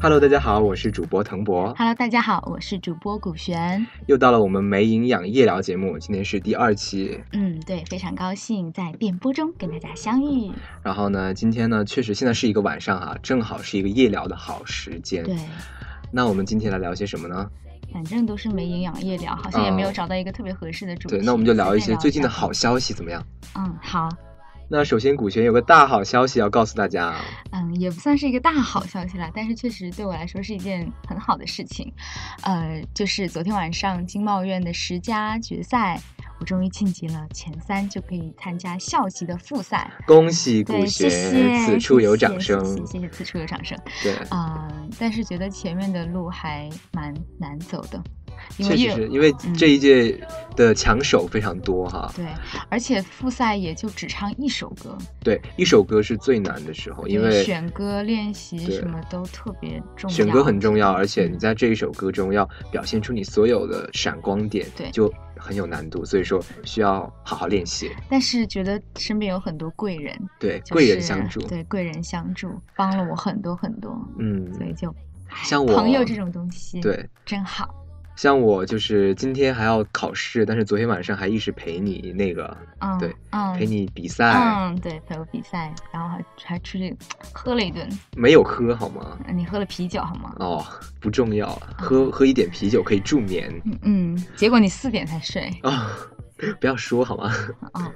Hello，大家好，我是主播腾博，Hello，大家好，我是主播古璇。又到了我们没营养夜聊节目，今天是第二期。嗯，对，非常高兴在电波中跟大家相遇。然后呢，今天呢，确实现在是一个晚上哈、正好是一个夜聊的好时间。对，那我们今天来聊些什么呢？反正都是没营养夜聊，好像也没有找到一个特别合适的主题。对，那我们就聊一些最近的好消息，怎么样？嗯，好，那首先，古璇有个大好消息要告诉大家啊，嗯，也不算是一个大好消息啦，但是确实对我来说是一件很好的事情。呃，就是昨天晚上经贸院的十佳决赛，我终于晋级了前三，就可以参加校级的复赛。恭喜古对，谢璇，谢，此处有掌声。谢谢谢谢，此处有掌声。对，啊、但是觉得前面的路还蛮难走的，因为确实是因为嗯这一届的强手非常多哈。对，而且复赛也就只唱一首歌，对，一首歌是最难的时候，因为选歌练习什么都特别重要。选歌很重要，而且嗯你在这一首歌中要表现出你所有的闪光点，对就很有难度，所以说需要好好练习。但是觉得身边有很多贵人，对，就是贵人相助。对贵人相助，帮了我很多很多，嗯，所以就像我朋友这种东西，对，真好。像我就是今天还要考试，但是昨天晚上还一直陪你那个，嗯，对，嗯，陪你比赛，嗯，对，陪我比赛，然后还还出去喝了一顿，没有喝好吗？你喝了啤酒好吗？哦，不重要了，喝喝一点啤酒可以助眠嗯嗯，结果你四点才睡。啊、不要说好吗？哦，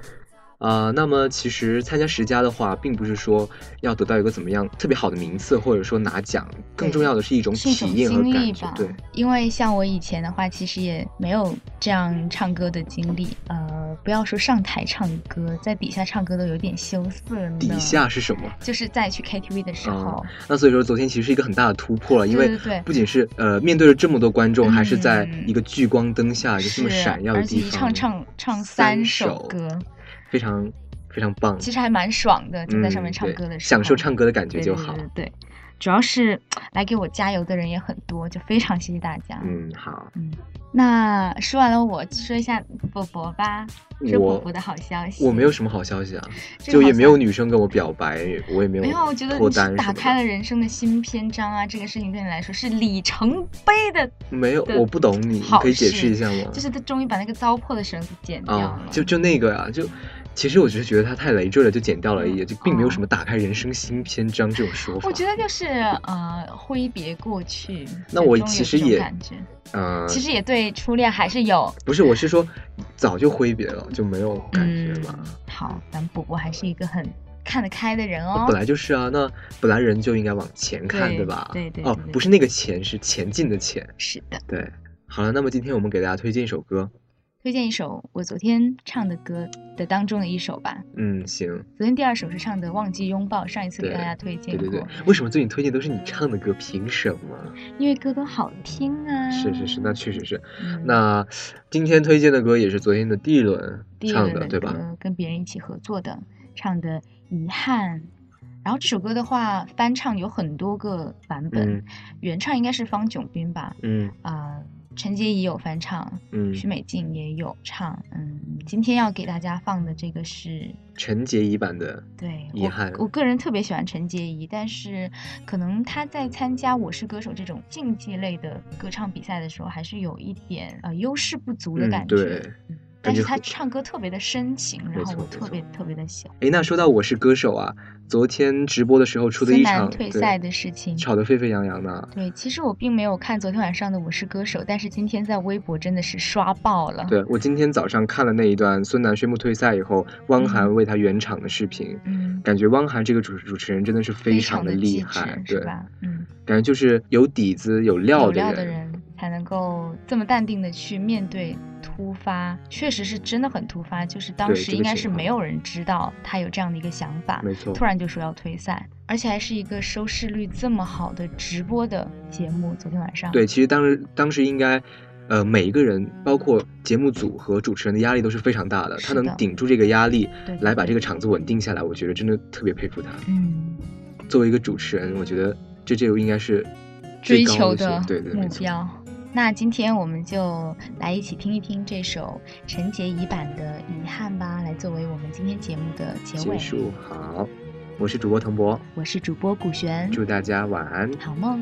啊、那么其实参加十佳的话，并不是说要得到一个怎么样特别好的名次，或者说拿奖，更重要的是一种体验和经历吧。。感觉对，因为像我以前的话，其实也没有这样唱歌的经历。呃，不要说上台唱歌，在底下唱歌都有点羞涩呢。底下是什么？就是在去 KTV 的时候，那所以说，昨天其实是一个很大的突破了，因为不仅是呃面对着这么多观众，嗯还是在一个聚光灯下，一个这么闪耀的而且一地方，唱唱唱三首歌，非常非常棒。其实还蛮爽的，就在上面唱歌的时候，享受唱歌的感觉就好。对对对对，主要是来给我加油的人也很多，就非常谢谢大家。嗯，好，嗯，那说完了，我说一下博博吧，说我博博的好消息。我没有什么好消息啊，就也没有女生跟我表白，我也没有没有，我觉得脱你是打开了人生的新篇章啊！这个事情对你来说是里程碑的，没有，我不懂你，你可以解释一下吗？就是他终于把那个糟粕的绳子剪掉啊了。，就就那个啊，就其实我只是觉得它太累赘了，就剪掉了而已，就并没有哦什么打开人生新篇章这种说法。我觉得就是呃，挥别过去。那我其实也感觉，嗯，其实也对初恋还是有不是，我是说早就挥别了，就没有感觉嗯。好，咱博博还是一个很看得开的人哦。本来就是啊，那本来人就应该往前看，对吧？对对对，对哦不是那个前，是前进的前。是的。对，好了，那么今天我们给大家推荐一首歌。推荐一首我昨天唱的歌的当中的一首吧。嗯，行，昨天第二首是唱的《忘记拥抱》，上一次给大家推荐过，对对对。为什么最近推荐都是你唱的歌？凭什么？因为歌都好听啊。是是是，那确实是。嗯那今天推荐的歌也是昨天的第一轮第一唱的，对吧？跟别人一起合作的，唱的《遗憾》。然后这首歌的话，翻唱有很多个版本，嗯原唱应该是方炯斌吧？嗯啊、陈洁仪有翻唱，嗯，许美静也有唱。嗯，今天要给大家放的这个是陈洁仪版的，对遗憾我，我个人特别喜欢陈洁仪，但是可能她在参加《我是歌手》这种竞技类的歌唱比赛的时候，还是有一点呃优势不足的嗯感觉。对嗯但是她感觉很唱歌特别的深情，然后我特别特别的喜欢。哎，那说到我是歌手啊，昨天直播的时候出的一场退赛的事情。吵得沸沸扬扬的。对，其实我并没有看昨天晚上的《我是歌手》，但是今天在微博真的是刷爆了。，对我今天早上看了那一段孙楠宣布退赛以后，汪涵嗯为他圆场的视频，嗯，感觉汪涵这个主主持人真的是非常常的厉害，对，吧？嗯，感觉就是有底子、有料的有料的人才能够这么淡定的去面对突发，确实是真的很突发。就是当时应该是没有人知道他有这样的一个想法，没错突然就说要退赛，而且还是一个收视率这么好的直播的节目。昨天晚上，对，其实当时当时应该。呃，每一个人，包括节目组和主持人的压力都是非常大的，的能顶住这个压力，来把这个场子稳定下来，我觉得真的特别佩服他。嗯，作为一个主持人，我觉得这这应该是追求的对对目标。那今天我们就来一起听一听这首陈洁仪版的《遗憾》吧，来作为我们今天节目的结尾结。束好。我是主播腾博，我是主播古璇，祝大家晚安。好梦。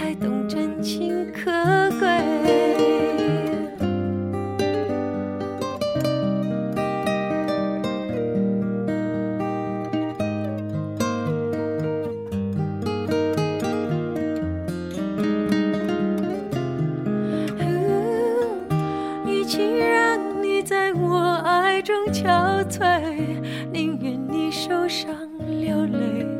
才懂真情可贵？与其让你在我爱中憔悴，宁愿你受伤流泪。